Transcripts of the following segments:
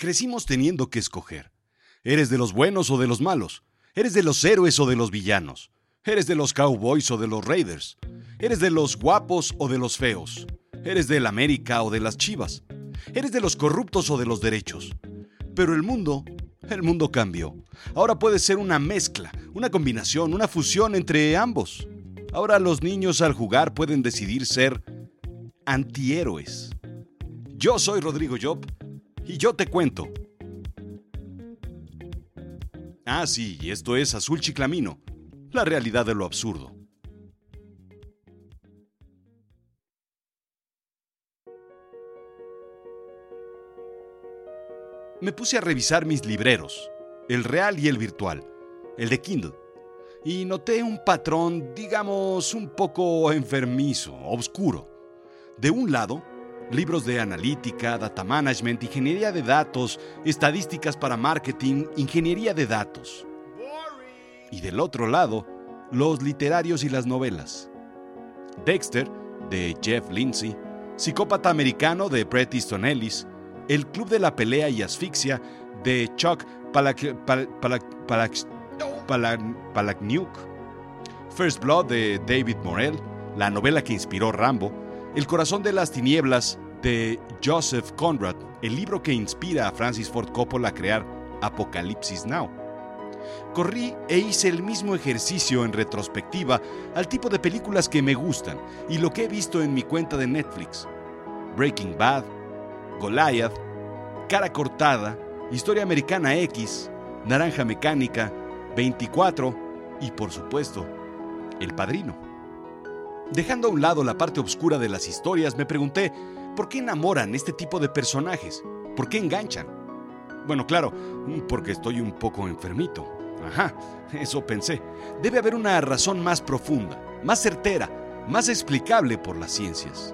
Crecimos teniendo que escoger. ¿Eres de los buenos o de los malos? ¿Eres de los héroes o de los villanos? ¿Eres de los cowboys o de los raiders? ¿Eres de los guapos o de los feos? ¿Eres del América o de las chivas? ¿Eres de los corruptos o de los derechos? Pero el mundo, el mundo cambió. Ahora puede ser una mezcla, una combinación, una fusión entre ambos. Ahora los niños al jugar pueden decidir ser antihéroes. Yo soy Rodrigo Job y yo te cuento. Ah, sí, esto es Azul Chiclamino, la realidad de lo absurdo. Me puse a revisar mis libreros, el real y el virtual, el de Kindle, y noté un patrón, digamos, un poco enfermizo, oscuro. De un lado, libros de analítica, data management, ingeniería de datos, estadísticas para marketing, ingeniería de datos. Y del otro lado, los literarios y las novelas. Dexter, de Jeff Lindsay, Psicópata Americano, de Bret Easton Ellis, El Club de la Pelea y Asfixia, de Chuck Palahniuk, First Blood, de David Morell, la novela que inspiró Rambo, el corazón de las tinieblas de Joseph Conrad, el libro que inspira a Francis Ford Coppola a crear Apocalipsis Now. Corrí e hice el mismo ejercicio en retrospectiva al tipo de películas que me gustan y lo que he visto en mi cuenta de Netflix. Breaking Bad, Goliath, Cara Cortada, Historia Americana X, Naranja Mecánica, 24 y por supuesto, El Padrino. Dejando a un lado la parte oscura de las historias, me pregunté, ¿por qué enamoran este tipo de personajes? ¿Por qué enganchan? Bueno, claro, porque estoy un poco enfermito. Ajá, eso pensé. Debe haber una razón más profunda, más certera, más explicable por las ciencias.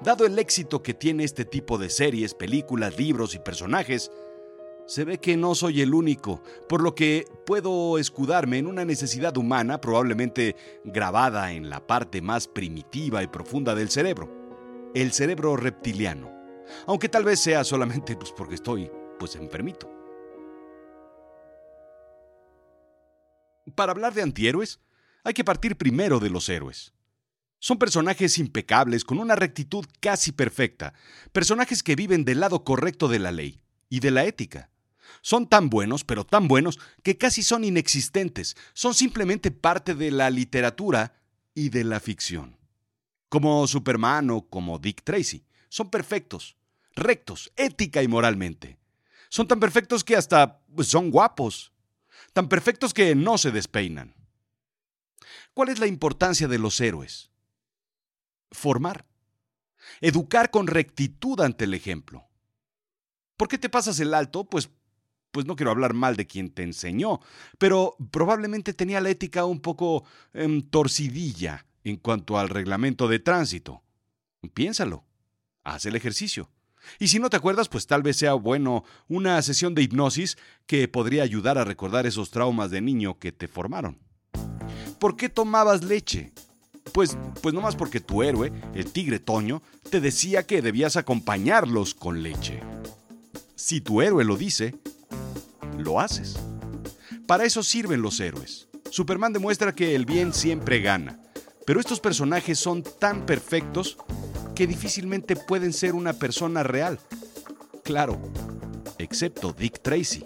Dado el éxito que tiene este tipo de series, películas, libros y personajes, se ve que no soy el único, por lo que puedo escudarme en una necesidad humana probablemente grabada en la parte más primitiva y profunda del cerebro, el cerebro reptiliano, aunque tal vez sea solamente pues porque estoy pues enfermito. Para hablar de antihéroes, hay que partir primero de los héroes. Son personajes impecables con una rectitud casi perfecta, personajes que viven del lado correcto de la ley y de la ética. Son tan buenos, pero tan buenos, que casi son inexistentes. Son simplemente parte de la literatura y de la ficción. Como Superman o como Dick Tracy. Son perfectos, rectos, ética y moralmente. Son tan perfectos que hasta pues, son guapos. Tan perfectos que no se despeinan. ¿Cuál es la importancia de los héroes? Formar. Educar con rectitud ante el ejemplo. ¿Por qué te pasas el alto? Pues pues no quiero hablar mal de quien te enseñó, pero probablemente tenía la ética un poco em, torcidilla en cuanto al reglamento de tránsito. Piénsalo, haz el ejercicio. Y si no te acuerdas, pues tal vez sea bueno una sesión de hipnosis que podría ayudar a recordar esos traumas de niño que te formaron. ¿Por qué tomabas leche? Pues, pues no más porque tu héroe, el tigre Toño, te decía que debías acompañarlos con leche. Si tu héroe lo dice, lo haces. Para eso sirven los héroes. Superman demuestra que el bien siempre gana, pero estos personajes son tan perfectos que difícilmente pueden ser una persona real. Claro, excepto Dick Tracy.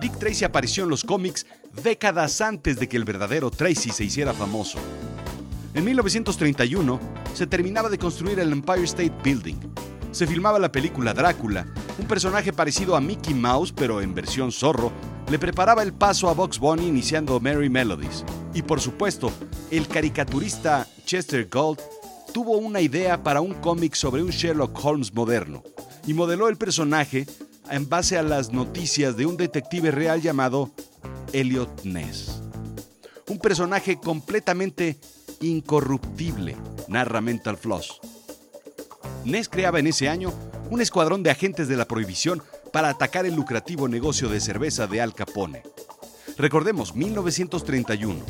Dick Tracy apareció en los cómics décadas antes de que el verdadero Tracy se hiciera famoso. En 1931 se terminaba de construir el Empire State Building. Se filmaba la película Drácula un personaje parecido a Mickey Mouse, pero en versión zorro, le preparaba el paso a Box Bunny iniciando Merry Melodies. Y por supuesto, el caricaturista Chester Gold tuvo una idea para un cómic sobre un Sherlock Holmes moderno y modeló el personaje en base a las noticias de un detective real llamado Elliot Ness. Un personaje completamente incorruptible, narra Mental Floss. Ness creaba en ese año un escuadrón de agentes de la prohibición para atacar el lucrativo negocio de cerveza de Al Capone. Recordemos, 1931.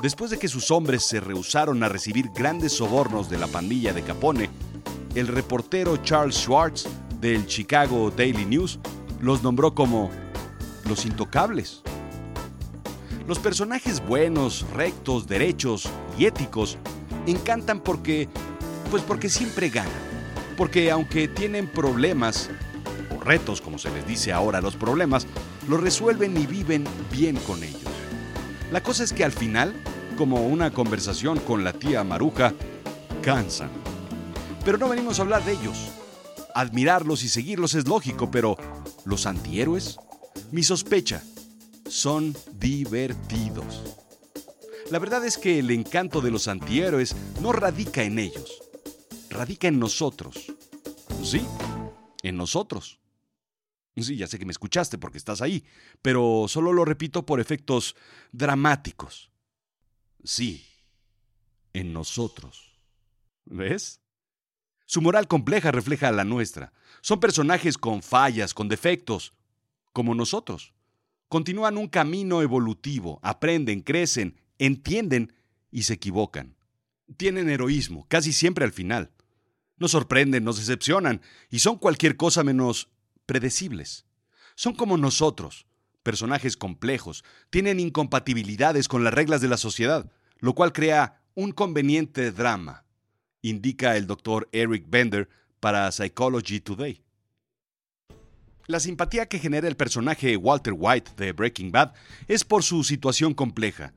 Después de que sus hombres se rehusaron a recibir grandes sobornos de la pandilla de Capone, el reportero Charles Schwartz del Chicago Daily News los nombró como los intocables. Los personajes buenos, rectos, derechos y éticos encantan porque pues porque siempre ganan. Porque aunque tienen problemas o retos, como se les dice ahora los problemas, los resuelven y viven bien con ellos. La cosa es que al final, como una conversación con la tía Maruja, cansan. Pero no venimos a hablar de ellos. Admirarlos y seguirlos es lógico, pero ¿los antihéroes? Mi sospecha, son divertidos. La verdad es que el encanto de los antihéroes no radica en ellos, radica en nosotros. Sí, en nosotros. Sí, ya sé que me escuchaste porque estás ahí, pero solo lo repito por efectos dramáticos. Sí, en nosotros. ¿Ves? Su moral compleja refleja la nuestra. Son personajes con fallas, con defectos, como nosotros. Continúan un camino evolutivo, aprenden, crecen, entienden y se equivocan. Tienen heroísmo, casi siempre al final. Nos sorprenden, nos decepcionan y son cualquier cosa menos predecibles. Son como nosotros, personajes complejos, tienen incompatibilidades con las reglas de la sociedad, lo cual crea un conveniente drama indica el doctor Eric Bender para Psychology Today. La simpatía que genera el personaje Walter White de Breaking Bad es por su situación compleja.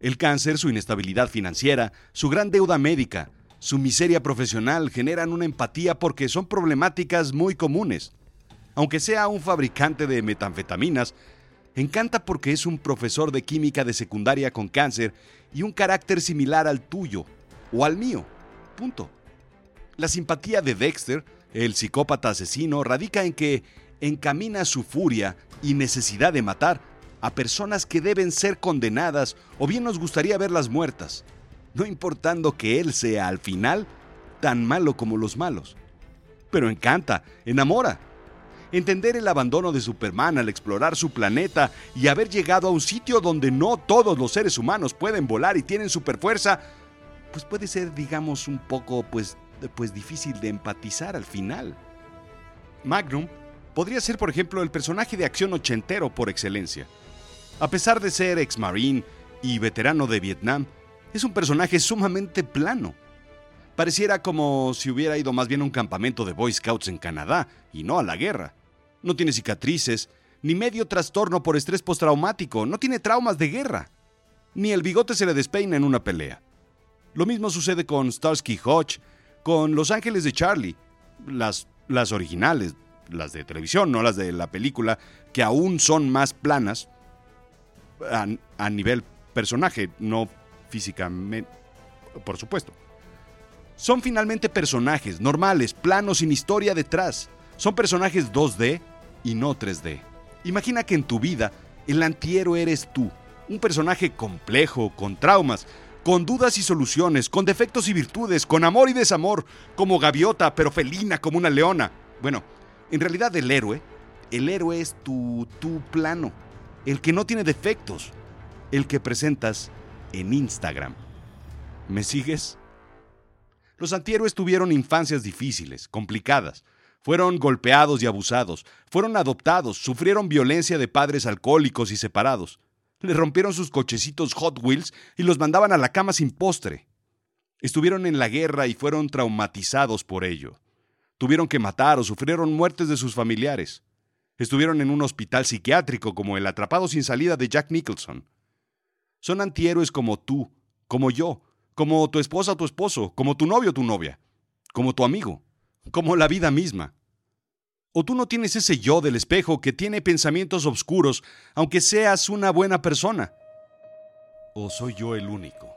El cáncer, su inestabilidad financiera, su gran deuda médica, su miseria profesional generan una empatía porque son problemáticas muy comunes. Aunque sea un fabricante de metanfetaminas, encanta porque es un profesor de química de secundaria con cáncer y un carácter similar al tuyo o al mío. Punto. La simpatía de Dexter, el psicópata asesino, radica en que encamina su furia y necesidad de matar a personas que deben ser condenadas o bien nos gustaría verlas muertas, no importando que él sea al final tan malo como los malos. Pero encanta, enamora. Entender el abandono de Superman al explorar su planeta y haber llegado a un sitio donde no todos los seres humanos pueden volar y tienen superfuerza pues puede ser, digamos, un poco, pues, pues difícil de empatizar al final. Magnum podría ser, por ejemplo, el personaje de acción ochentero por excelencia. A pesar de ser ex-marine y veterano de Vietnam, es un personaje sumamente plano. Pareciera como si hubiera ido más bien a un campamento de Boy Scouts en Canadá y no a la guerra. No tiene cicatrices, ni medio trastorno por estrés postraumático, no tiene traumas de guerra. Ni el bigote se le despeina en una pelea. Lo mismo sucede con Starsky Hodge, con Los Ángeles de Charlie, las, las originales, las de televisión, no las de la película, que aún son más planas a, a nivel personaje, no físicamente, por supuesto. Son finalmente personajes normales, planos, sin historia detrás. Son personajes 2D y no 3D. Imagina que en tu vida el antihéroe eres tú, un personaje complejo, con traumas, con dudas y soluciones, con defectos y virtudes, con amor y desamor, como gaviota, pero felina como una leona. Bueno, en realidad el héroe, el héroe es tu, tu plano, el que no tiene defectos, el que presentas en Instagram. ¿Me sigues? Los antihéroes tuvieron infancias difíciles, complicadas. Fueron golpeados y abusados, fueron adoptados, sufrieron violencia de padres alcohólicos y separados le rompieron sus cochecitos Hot Wheels y los mandaban a la cama sin postre. Estuvieron en la guerra y fueron traumatizados por ello. Tuvieron que matar o sufrieron muertes de sus familiares. Estuvieron en un hospital psiquiátrico como el atrapado sin salida de Jack Nicholson. Son antihéroes como tú, como yo, como tu esposa o tu esposo, como tu novio o tu novia, como tu amigo, como la vida misma. ¿O tú no tienes ese yo del espejo que tiene pensamientos oscuros, aunque seas una buena persona? ¿O soy yo el único?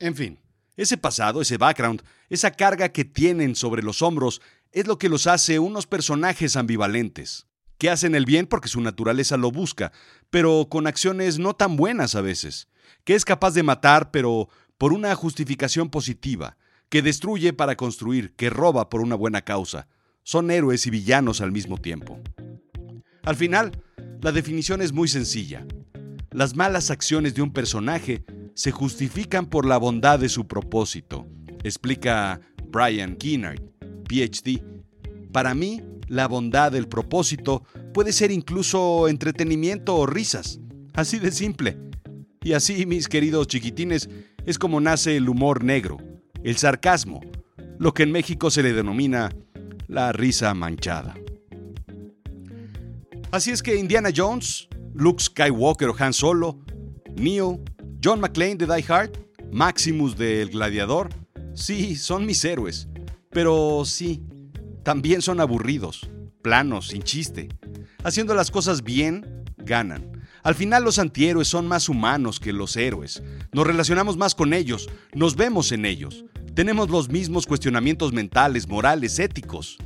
En fin, ese pasado, ese background, esa carga que tienen sobre los hombros, es lo que los hace unos personajes ambivalentes, que hacen el bien porque su naturaleza lo busca, pero con acciones no tan buenas a veces, que es capaz de matar, pero por una justificación positiva, que destruye para construir, que roba por una buena causa. Son héroes y villanos al mismo tiempo. Al final, la definición es muy sencilla. Las malas acciones de un personaje se justifican por la bondad de su propósito, explica Brian Keenard, PhD. Para mí, la bondad, el propósito, puede ser incluso entretenimiento o risas. Así de simple. Y así, mis queridos chiquitines, es como nace el humor negro, el sarcasmo, lo que en México se le denomina la risa manchada. Así es que Indiana Jones, Luke Skywalker o Han Solo, Neo, John McClane de Die Hard, Maximus de El Gladiador, sí, son mis héroes. Pero sí, también son aburridos, planos, sin chiste. Haciendo las cosas bien, ganan. Al final los antihéroes son más humanos que los héroes. Nos relacionamos más con ellos, nos vemos en ellos. Tenemos los mismos cuestionamientos mentales, morales, éticos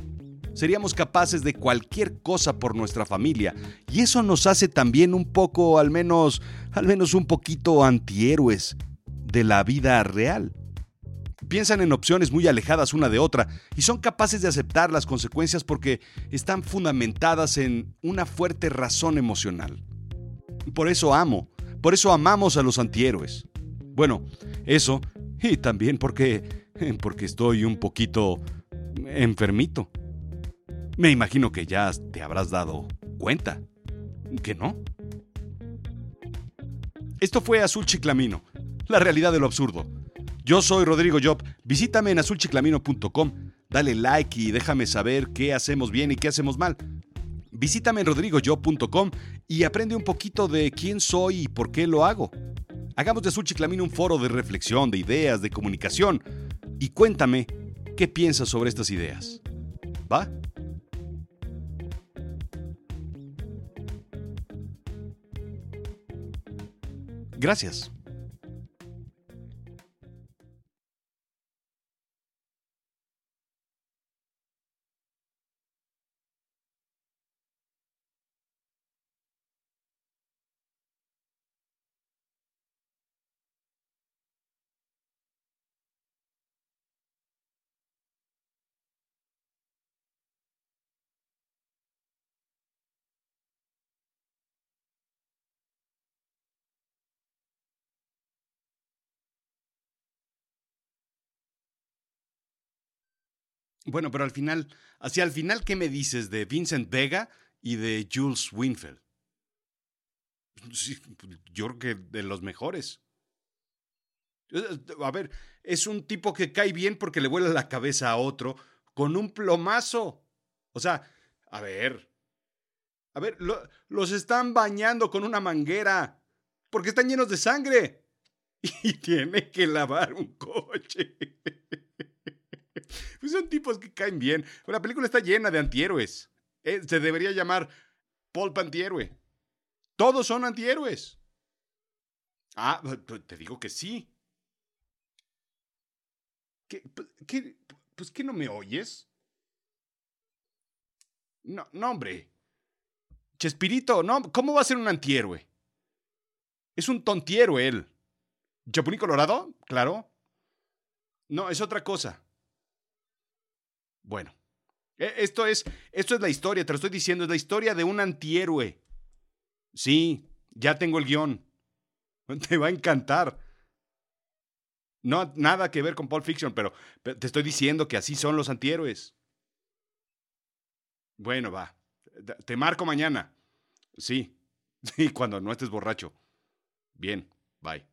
seríamos capaces de cualquier cosa por nuestra familia y eso nos hace también un poco, al menos, al menos un poquito antihéroes de la vida real. Piensan en opciones muy alejadas una de otra y son capaces de aceptar las consecuencias porque están fundamentadas en una fuerte razón emocional. Por eso amo, por eso amamos a los antihéroes. Bueno, eso y también porque porque estoy un poquito enfermito. Me imagino que ya te habrás dado cuenta. ¿Que no? Esto fue Azul Chiclamino, la realidad de lo absurdo. Yo soy Rodrigo Job. Visítame en azulchiclamino.com. Dale like y déjame saber qué hacemos bien y qué hacemos mal. Visítame en rodrigojob.com y aprende un poquito de quién soy y por qué lo hago. Hagamos de Azul Chiclamino un foro de reflexión, de ideas, de comunicación. Y cuéntame qué piensas sobre estas ideas. ¿Va? Gracias. Bueno, pero al final, hacia el final, ¿qué me dices de Vincent Vega y de Jules Winfield? yo creo que de los mejores. Eh, a ver, es un tipo que cae bien porque le vuela la cabeza a otro con un plomazo. O sea, a ver. A ver, los están bañando con una manguera porque están llenos de sangre. Y tiene que lavar un coche. Pues son tipos que caen bien. La película está llena de antihéroes. Eh, se debería llamar Paul Antihéroe. Todos son antihéroes. Ah, te digo que sí. ¿Qué, qué, pues qué no me oyes? No, no, hombre. Chespirito, no, ¿cómo va a ser un antihéroe? Es un tontiero él. ¿Chapulín Colorado? Claro. No, es otra cosa. Bueno, e, esto es, esto es la historia, te lo estoy diciendo, es la historia de un antihéroe. Sí, ya tengo el guion. Te va a encantar. No, nada que ver con Pulp Fiction, pero, te estoy diciendo que así son los antihéroes. Bueno, va. Te marco mañana. Sí, sí, cuando no estés borracho. Bien, bye.